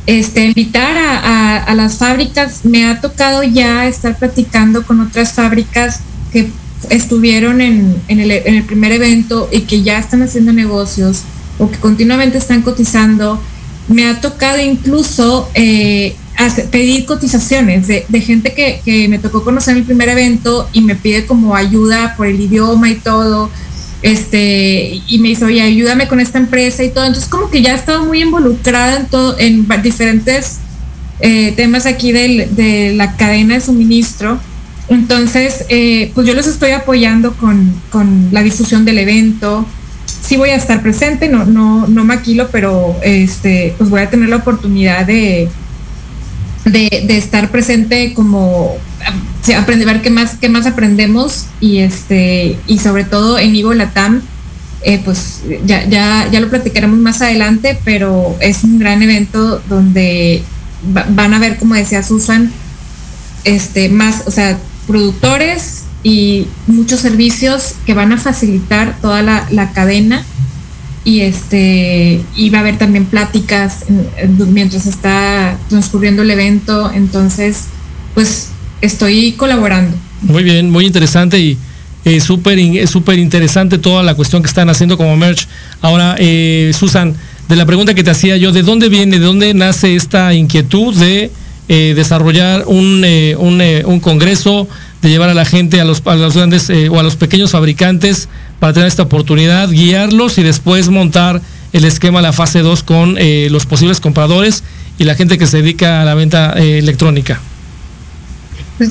este, invitar a, las fábricas. Me ha tocado ya estar platicando con otras fábricas que estuvieron en, el, primer evento y que ya están haciendo negocios o que continuamente están cotizando. Me ha tocado incluso eh, pedir cotizaciones de, gente que, me tocó conocer en el primer evento y me pide como ayuda por el idioma y todo este, y me dice, oye, ayúdame con esta empresa y todo. Entonces, como que ya he estado muy involucrada en todo, en diferentes eh, temas aquí de la cadena de suministro. Entonces, eh, pues yo los estoy apoyando con, la difusión del evento. sí voy a estar presente, no, no, no maquilo, pero este, pues voy a tener la oportunidad de, de, estar presente como aprender, ver qué más, qué más aprendemos y este, y sobre todo en Ivo Latam, eh, pues ya, ya, ya lo platicaremos más adelante, pero es un gran evento donde van a ver, como decía Susan, este, más, o sea, productores y muchos servicios que van a facilitar toda la, la cadena. Y este y va a haber también pláticas mientras está transcurriendo el evento. Entonces pues estoy colaborando. Muy bien muy interesante y eh, súper súper interesante toda la cuestión que están haciendo como merch. Ahora eh, Susan de la pregunta que te hacía yo de dónde viene de dónde nace esta inquietud de eh, desarrollar un, eh, un, un, congreso de llevar a la gente a los, a los grandes o a los pequeños fabricantes para tener esta oportunidad, guiarlos y después montar el esquema, la fase 2 con eh, los posibles compradores y la gente que se dedica a la venta eh, electrónica. Pues,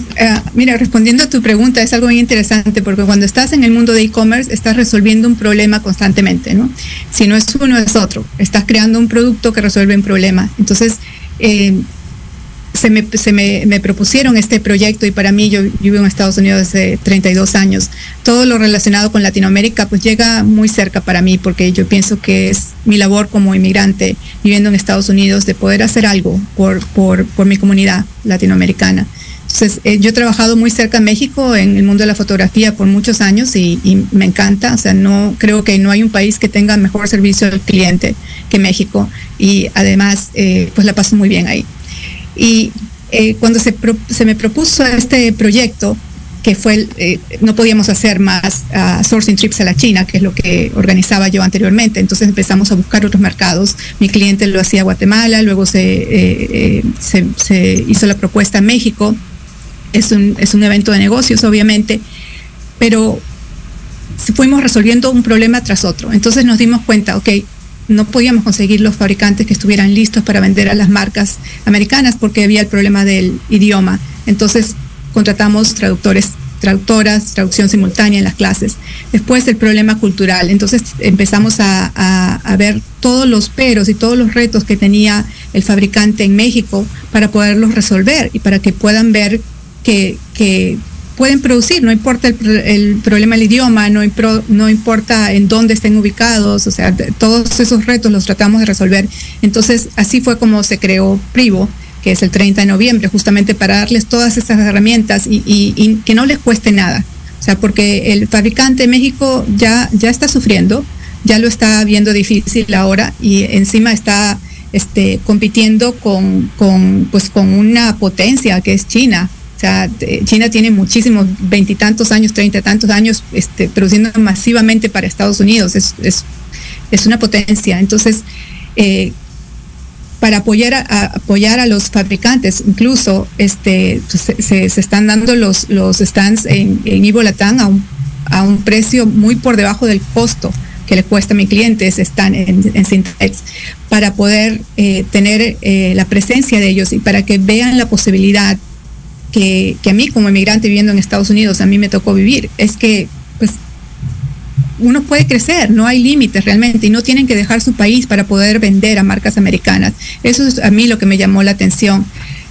mira, respondiendo a tu pregunta, es algo muy interesante porque cuando estás en el mundo de e-commerce estás resolviendo un problema constantemente, ¿no? Si no es uno, es otro. Estás creando un producto que resuelve un problema. Entonces, eh, se, me, se me, me, propusieron este proyecto y para mí yo, vivo en Estados Unidos hace 32 años. Todo lo relacionado con Latinoamérica pues llega muy cerca para mí porque yo pienso que es mi labor como inmigrante viviendo en Estados Unidos de poder hacer algo por, por, por mi comunidad latinoamericana. Entonces, eh, yo he trabajado muy cerca en México en el mundo de la fotografía por muchos años y, y, me encanta. O sea, no creo que no hay un país que tenga mejor servicio al cliente que México y además, eh, pues la paso muy bien ahí. Y eh, cuando se, me propuso este proyecto, que fue, eh, no podíamos hacer más uh, sourcing trips a la China, que es lo que organizaba yo anteriormente. Entonces empezamos a buscar otros mercados. Mi cliente lo hacía Guatemala, luego se, eh, hizo la propuesta en México. Es un, es un evento de negocios, obviamente, pero fuimos resolviendo un problema tras otro. Entonces nos dimos cuenta, ok, no podíamos conseguir los fabricantes que estuvieran listos para vender a las marcas americanas porque había el problema del idioma. Entonces contratamos traductores, traductoras, traducción simultánea en las clases. Después el problema cultural. Entonces empezamos a, a, ver todos los peros y todos los retos que tenía el fabricante en México para poderlos resolver y para que puedan ver que, que pueden producir, no importa el, problema del idioma, no, importa en dónde estén ubicados, o sea, todos esos retos los tratamos de resolver. Entonces, así fue como se creó Privo, que es el 30 de noviembre, justamente para darles todas esas herramientas y, y, y que no les cueste nada. O sea, porque el fabricante de México ya, ya está sufriendo, ya lo está viendo difícil ahora y encima está este, compitiendo con, con, pues, con una potencia que es China, o sea, China tiene muchísimos, veintitantos años, treinta tantos años, este, produciendo masivamente para Estados Unidos. Es, es, una potencia. Entonces, eh, para apoyar a, apoyar a los fabricantes, incluso este, se, se, se están dando los, los stands en, en Ivo Latán a un, a un precio muy por debajo del costo que le cuesta a mis clientes están en, en Syntex para poder eh, tener eh, la presencia de ellos y para que vean la posibilidad que, que, a mí como inmigrante viviendo en Estados Unidos a mí me tocó vivir es que pues uno puede crecer, no hay límites realmente y no tienen que dejar su país para poder vender a marcas americanas. Eso es a mí lo que me llamó la atención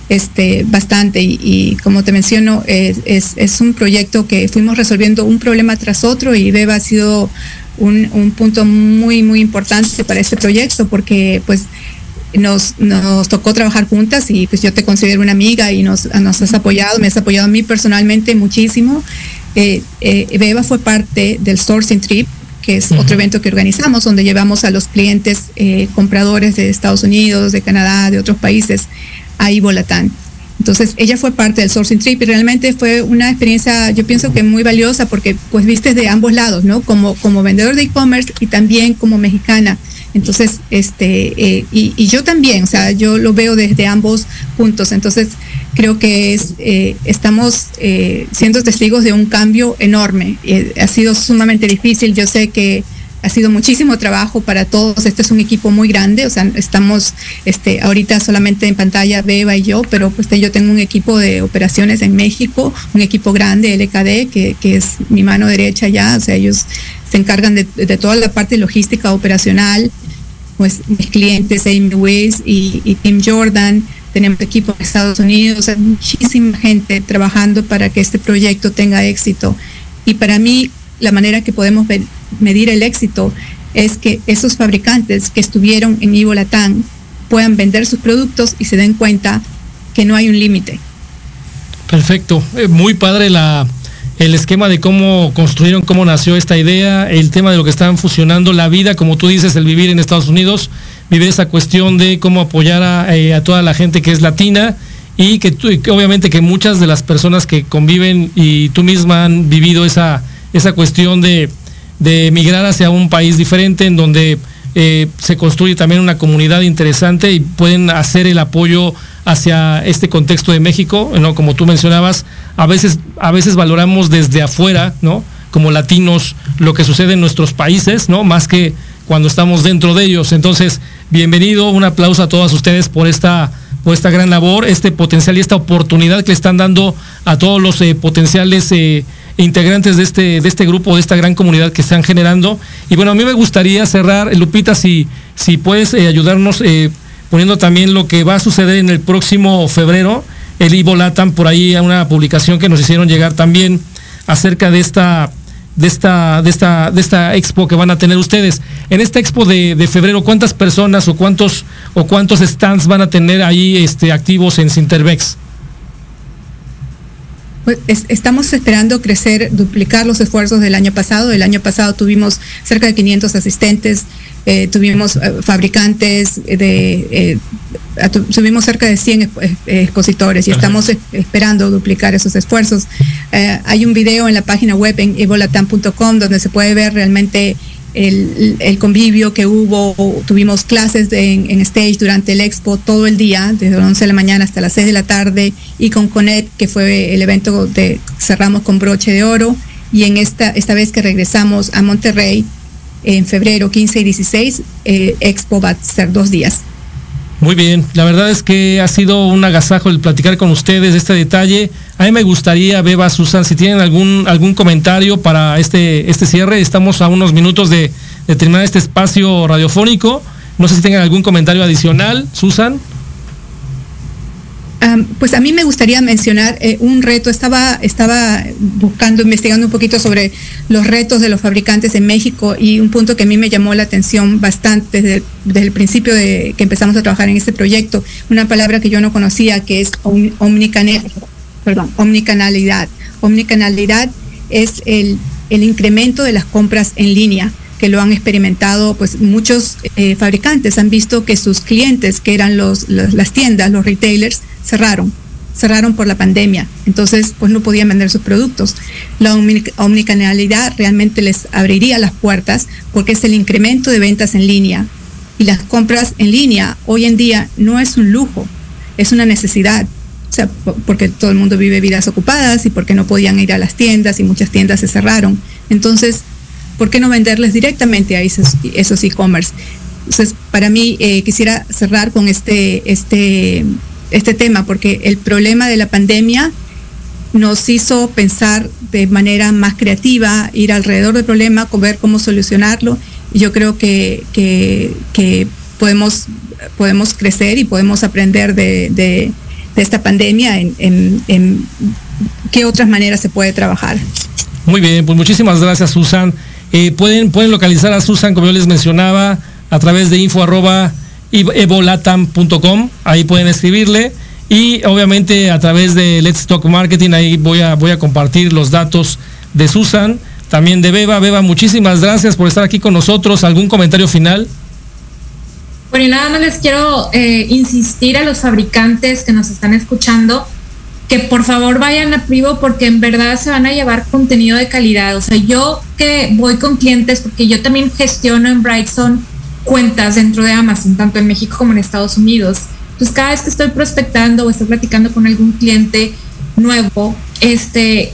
este, bastante y, como te menciono es, es, es, un proyecto que fuimos resolviendo un problema tras otro y Beba ha sido un, un punto muy muy importante para este proyecto porque pues nos, nos tocó trabajar juntas y pues yo te considero una amiga y nos, nos has apoyado, me has apoyado a mí personalmente muchísimo. Eh, eh, Beba fue parte del Sourcing Trip, que es uh -huh. otro evento que organizamos, donde llevamos a los clientes eh, compradores de Estados Unidos, de Canadá, de otros países, a Ibolatán. Entonces, ella fue parte del Sourcing Trip y realmente fue una experiencia, yo pienso que muy valiosa porque pues viste de ambos lados, ¿no? Como, como vendedor de e-commerce y también como mexicana. Entonces, este, eh, y, y, yo también, o sea, yo lo veo desde ambos puntos. Entonces, creo que es, eh, estamos eh, siendo testigos de un cambio enorme. Eh, ha sido sumamente difícil. Yo sé que ha sido muchísimo trabajo para todos. Este es un equipo muy grande, o sea, estamos este, ahorita solamente en pantalla Beba y yo, pero pues yo tengo un equipo de operaciones en México, un equipo grande, LKD, que, que es mi mano derecha ya, o sea, ellos se encargan de, toda la parte logística operacional, pues mis clientes Amy Weiss y, Tim Jordan, tenemos equipo en Estados Unidos, hay muchísima gente trabajando para que este proyecto tenga éxito. Y para mí, la manera que podemos medir el éxito es que esos fabricantes que estuvieron en Ivo Latam puedan vender sus productos y se den cuenta que no hay un límite. Perfecto, eh, muy padre la, el esquema de cómo construyeron, cómo nació esta idea, el tema de lo que están fusionando, la vida, como tú dices, el vivir en Estados Unidos, vivir esa cuestión de cómo apoyar a, eh, toda la gente que es latina y que, obviamente que muchas de las personas que conviven y tú misma han vivido esa, esa cuestión de, de hacia un país diferente en donde eh, se construye también una comunidad interesante y pueden hacer el apoyo hacia este contexto de México, ¿no? Como tú mencionabas, a veces, a veces valoramos desde afuera, ¿no? Como latinos, lo que sucede en nuestros países, ¿no? Más que cuando estamos dentro de ellos. Entonces, bienvenido, un aplauso a todas ustedes por esta, por esta gran labor, este potencial y esta oportunidad que le están dando a todos los eh, potenciales eh, integrantes de este, de este grupo, de esta gran comunidad que están generando. Y bueno, a mí me gustaría cerrar, Lupita, si, si puedes eh, ayudarnos poniendo también lo que va a suceder en el próximo febrero. El Ivo Latam, por ahí a una publicación que nos hicieron llegar también acerca de esta de esta, de esta, de esta expo que van a tener ustedes. En esta expo de, febrero, ¿cuántas personas o cuántos o cuántos stands van a tener ahí este, activos en Sinterbex? Pues estamos esperando crecer, duplicar los esfuerzos del año pasado. El año pasado tuvimos cerca de 500 asistentes, eh, tuvimos eh, fabricantes, de, eh, tuvimos cerca de 100 expositores y estamos esperando duplicar esos esfuerzos. hay un video en la página web en evolatam.com donde se puede ver realmente el, convivio que hubo, tuvimos clases en, stage durante el expo todo el día, desde las 11 de la mañana hasta las 6 de la tarde, y con Conet, que fue el evento de cerramos con broche de oro, y en esta, esta vez que regresamos a Monterrey, en febrero 15 y 16, eh, expo va a ser dos días. Muy bien, la verdad es que ha sido un agasajo el platicar con ustedes de este detalle. A mí me gustaría, Beba, Susan, si tienen algún, algún comentario para este, este cierre. Estamos a unos minutos de, de terminar este espacio radiofónico. No sé si tengan algún comentario adicional, Susan pues a mí me gustaría mencionar eh, un reto. Estaba, estaba buscando, investigando un poquito sobre los retos de los fabricantes en México y un punto que a mí me llamó la atención bastante desde, el principio de que empezamos a trabajar en este proyecto, una palabra que yo no conocía que es omnicanalidad. Omnicanalidad es el, el incremento de las compras en línea que lo han experimentado, pues muchos eh, fabricantes han visto que sus clientes, que eran los, las tiendas, los retailers, cerraron, cerraron por la pandemia. Entonces, pues no podían vender sus productos. La omnicanalidad realmente les abriría las puertas porque es el incremento de ventas en línea. Y las compras en línea hoy en día no es un lujo, es una necesidad. O sea, porque todo el mundo vive vidas ocupadas y porque no podían ir a las tiendas y muchas tiendas se cerraron. Entonces, ¿por qué no venderles directamente a esos e-commerce? Entonces, para mí, eh, quisiera cerrar con este, este, este tema, porque el problema de la pandemia nos hizo pensar de manera más creativa, ir alrededor del problema, ver cómo solucionarlo. Y yo creo que, que, podemos, podemos crecer y podemos aprender de, esta pandemia en, en, en, qué otras maneras se puede trabajar. Muy bien, pues muchísimas gracias, Susan. Eh, pueden, pueden localizar a Susan, como yo les mencionaba, a través de info arroba evolatam.com, ahí pueden escribirle. Y obviamente a través de Let's Talk Marketing, ahí voy a, voy a compartir los datos de Susan, también de Beba. Beba, muchísimas gracias por estar aquí con nosotros. ¿Algún comentario final? Bueno, y nada más les quiero eh, insistir a los fabricantes que nos están escuchando que por favor vayan a Privo porque en verdad se van a llevar contenido de calidad. O sea, yo que voy con clientes, porque yo también gestiono en Brightson cuentas dentro de Amazon, tanto en México como en Estados Unidos. Entonces, cada vez que estoy prospectando o estoy platicando con algún cliente nuevo, este,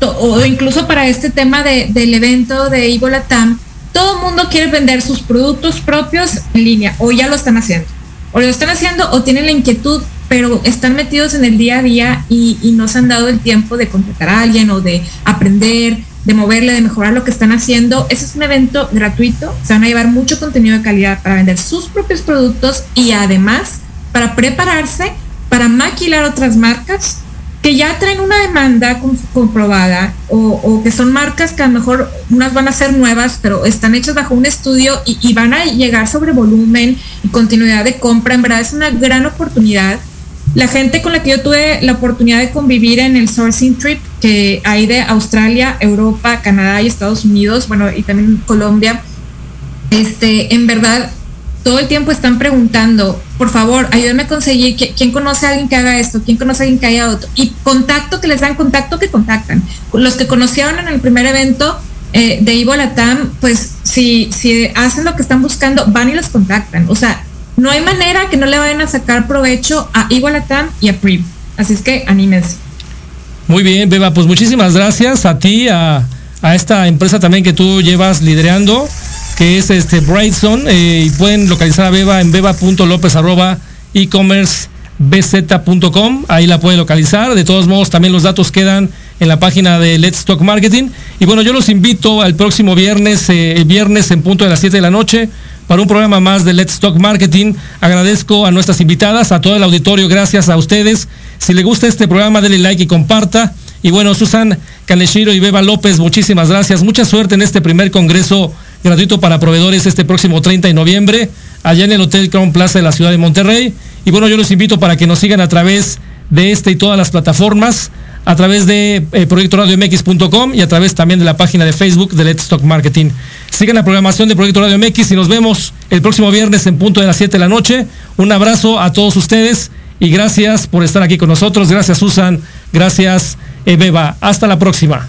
o incluso para este tema del evento de Ivo Latam, todo el mundo quiere vender sus productos propios en línea, o ya lo están haciendo. O lo están haciendo o tienen la inquietud pero están metidos en el día a día y, y no se han dado el tiempo de contratar a alguien o de aprender de moverle, de mejorar lo que están haciendo. Ese es un evento gratuito, se van a llevar mucho contenido de calidad para vender sus propios productos y además para prepararse para maquilar otras marcas que ya traen una demanda comprobada o, que son marcas que a lo mejor unas van a ser nuevas, pero están hechas bajo un estudio y, y, van a llegar sobre volumen y continuidad de compra. En verdad es una gran oportunidad. La gente con la que yo tuve la oportunidad de convivir en el sourcing trip, que hay de Australia, Europa, Canadá y Estados Unidos, bueno, y también Colombia, este, en verdad todo el tiempo están preguntando, por favor, ayúdenme a conseguir quién conoce a alguien que haga esto, quién conoce a alguien que haya otro. Y contacto que les dan, contacto que contactan. Los que conocieron en el primer evento eh, de Ivo Latam, pues si, si hacen lo que están buscando, van y los contactan. O sea, no hay manera que no le vayan a sacar provecho a Ivo Latam y a PRIV. Así es que anímense. Muy bien, Beba, pues muchísimas gracias a ti, a, a esta empresa también que tú llevas liderando que es este Brightson, eh, y pueden localizar a Beba en beba.lopez ahí la pueden localizar, de todos modos también los datos quedan en la página de Let's Talk Marketing, y bueno, yo los invito al próximo viernes, eh, el viernes en punto de las 7 de la noche, para un programa más de Let's Talk Marketing. Agradezco a nuestras invitadas, a todo el auditorio, gracias a ustedes. Si le gusta este programa, denle like y comparta. Y bueno, Susan Caneshiro y Beba López, muchísimas gracias. Mucha suerte en este primer congreso gratuito para proveedores este próximo 30 de noviembre, allá en el Hotel Crown Plaza de la ciudad de Monterrey. Y bueno, yo los invito para que nos sigan a través de este y todas las plataformas, a través de eh, Proyecto Radio MX.com y a través también de la página de Facebook de Let's Stock Marketing. Sigan la programación de Proyecto Radio MX y nos vemos el próximo viernes en punto de las 7 de la noche. Un abrazo a todos ustedes y gracias por estar aquí con nosotros. Gracias Susan, gracias Beba. Hasta la próxima.